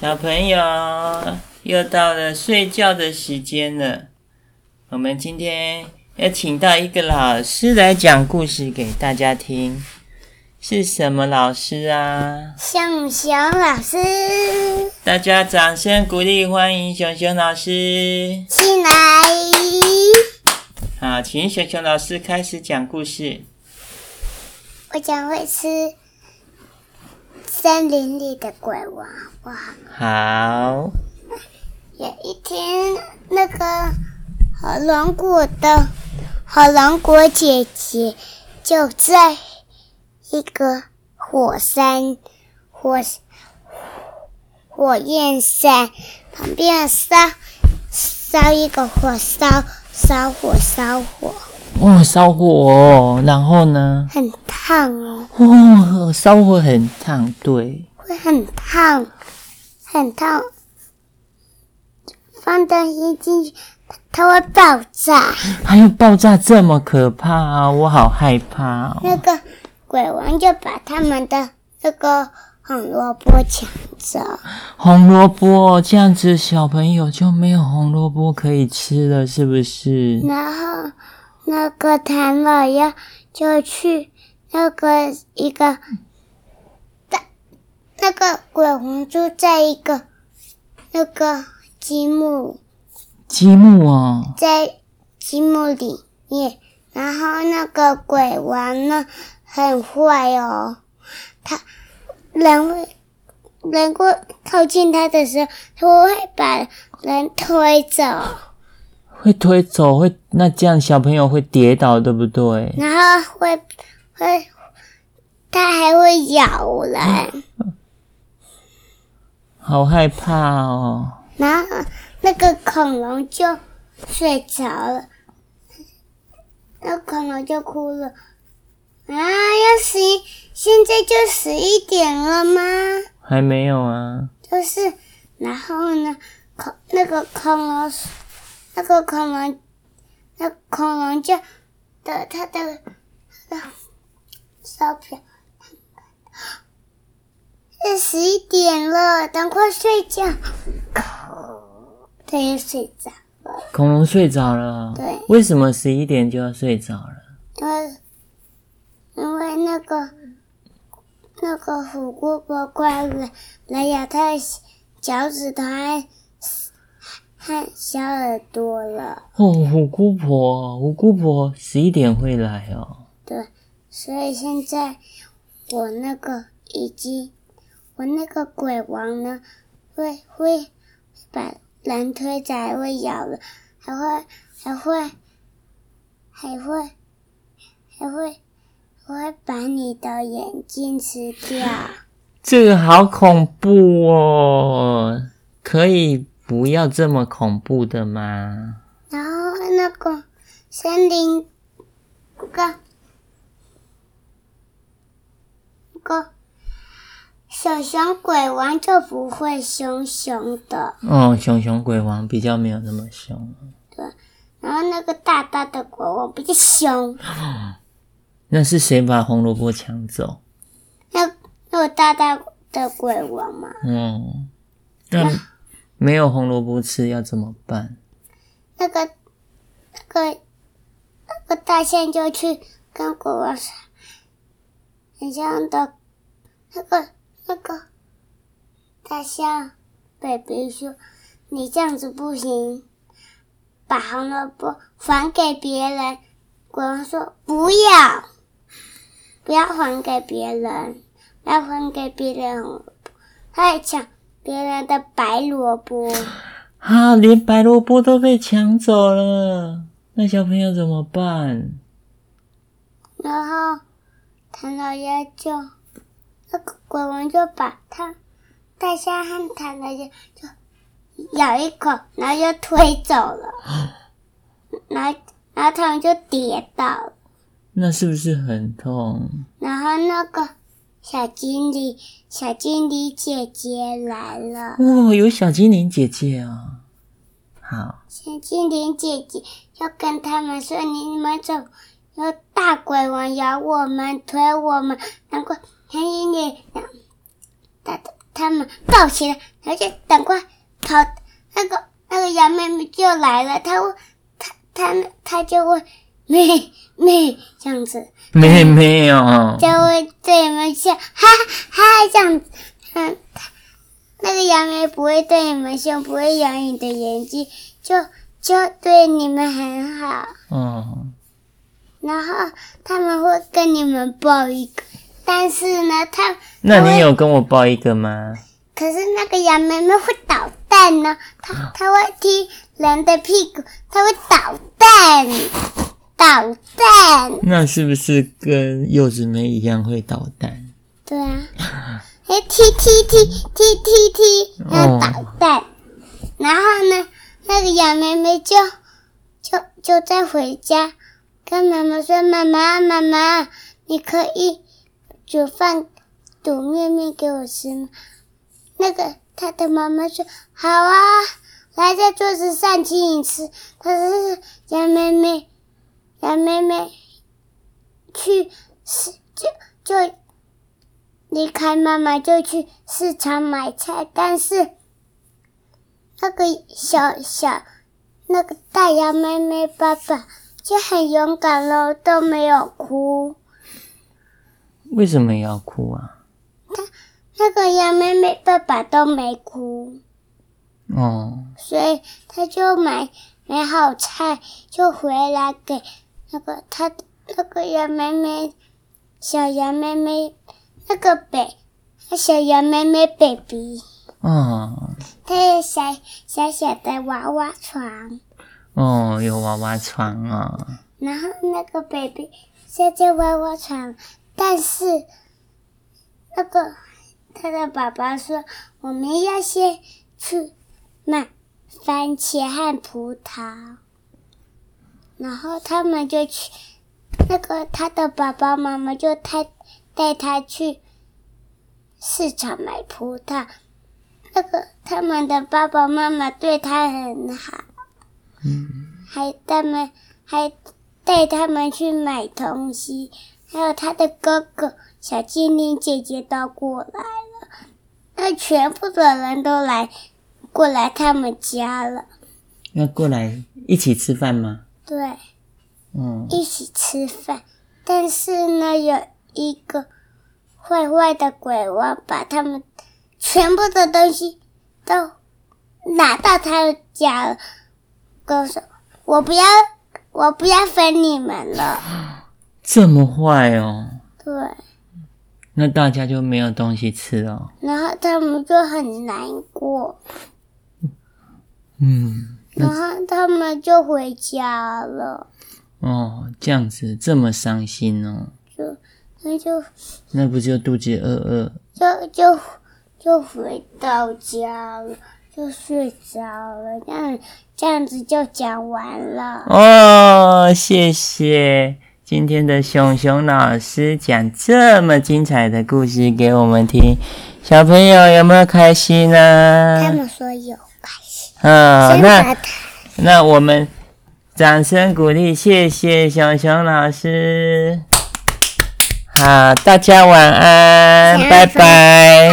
小朋友，又到了睡觉的时间了。我们今天要请到一个老师来讲故事给大家听，是什么老师啊？熊熊老师。大家掌声鼓励，欢迎熊熊老师进来。好，请熊熊老师开始讲故事。我讲会吃。森林里的鬼娃娃！好。有一天，那个火龙果的火龙果姐姐就在一个火山火火焰山旁边烧烧一个火烧烧火烧火。哇，烧火哦，然后呢？很烫哦。哇，烧火很烫，对。会很烫，很烫。放东西进去，它会爆炸。还有爆炸这么可怕啊！我好害怕哦。那个鬼王就把他们的那个红萝卜抢走。红萝卜，这样子小朋友就没有红萝卜可以吃了，是不是？然后。那个唐老鸭就去那个一个大那个鬼王住在一个那个积木积木哦，在积木里面，然后那个鬼王呢很坏哦，他人会人过靠近他的时候，他会把人推走。会推走，会那这样小朋友会跌倒，对不对？然后会会，它还会咬人，好害怕哦。然后那个恐龙就睡着了，那恐龙就哭了。啊，要十一，现在就十一点了吗？还没有啊。就是，然后呢，恐那个恐龙。那个恐龙，那恐龙就的它的那烧瓢，是十一点了，赶快睡觉。它也睡着了。恐龙睡着了。对。为什么十一点就要睡着了？因为因为那个那个虎姑婆快来来咬它的脚趾头。看小耳朵了哦，虎姑婆，我姑婆十一点会来哦。对，所以现在我那个已经，我那个鬼王呢，会会把人推着，还会咬人，还会还会还会还会还会把你的眼睛吃掉。这个好恐怖哦，可以。不要这么恐怖的嘛！然后那个森林，那个个小熊鬼王就不会凶凶的。哦，熊熊鬼王比较没有那么凶。对，然后那个大大的鬼王比较凶。那是谁把红萝卜抢走？那那个大大的鬼王嘛。嗯，那。没有红萝卜吃要怎么办？那个、那个、那个大象就去跟国王说：“很像的，那个、那个大象，baby 说，你这样子不行，把红萝卜还给别人。”国王说：“不要，不要还给别人，不要还给别人红萝卜。”他还抢。别人的白萝卜，啊，连白萝卜都被抢走了，那小朋友怎么办？然后唐老鸭就那个鬼王就把他大象和唐老鸭就咬一口，然后就推走了，然后然后他们就跌倒了，那是不是很痛？然后那个。小精灵，小精灵姐姐来了。哦，有小精灵姐姐哦。好。小精灵姐姐要跟他们说：“你们走，有大鬼王咬我们，推我们。难怪小精灵，他他们抱起来，然后就赶快跑。那个那个羊妹妹就来了，她会，她她她就会咩咩这样子，妹妹哦，就会对你们笑，哈哈这样子。嗯，那个杨梅不会对你们笑，不会咬你的眼睛，就就对你们很好。嗯。然后他们会跟你们抱一个，但是呢，他那你有跟我抱一个吗？可是那个羊妹妹会捣蛋呢，它它会踢人的屁股，它会捣蛋，捣蛋。那是不是跟柚子妹一样会捣蛋？对啊，哎，踢踢踢踢踢踢，然后捣蛋。然后呢，那个羊妹妹就就就在回家。跟妈妈说：“妈妈，妈妈，你可以煮饭煮面面给我吃吗？”那个他的妈妈说：“好啊，来在桌子上请你吃。”可是羊妹妹，羊妹妹去市就就离开妈妈就去市场买菜，但是那个小小那个大羊妹妹爸爸。就很勇敢了，都没有哭。为什么要哭啊？他那个羊妹妹爸爸都没哭。哦。所以他就买买好菜，就回来给那个他那个羊妹妹小羊妹妹那个北，小羊妹妹 baby。哦。他有小小小的娃娃床。哦，有娃娃床啊、哦。然后那个 baby 睡在娃娃床，但是那个他的爸爸说，我们要先去买番茄和葡萄，然后他们就去，那个他的爸爸妈妈就带带他去市场买葡萄，那个他们的爸爸妈妈对他很好。嗯，还带们还带他们去买东西，还有他的哥哥小精灵姐姐都过来了，那全部的人都来过来他们家了。要过来一起吃饭吗？对，嗯，一起吃饭。但是呢，有一个坏坏的鬼王把他们全部的东西都拿到他的家了。哥说：“我不要，我不要分你们了。”这么坏哦？对。那大家就没有东西吃了。然后他们就很难过。嗯。然后他们就回家了。哦，这样子这么伤心哦。就那就那不就肚子饿饿？就就就回到家了。就睡着了，这样这样子就讲完了。哦，谢谢今天的熊熊老师讲这么精彩的故事给我们听，小朋友有没有开心呢？他们说有。啊、哦，那那我们掌声鼓励，谢谢熊熊老师。好，大家晚安，拜拜。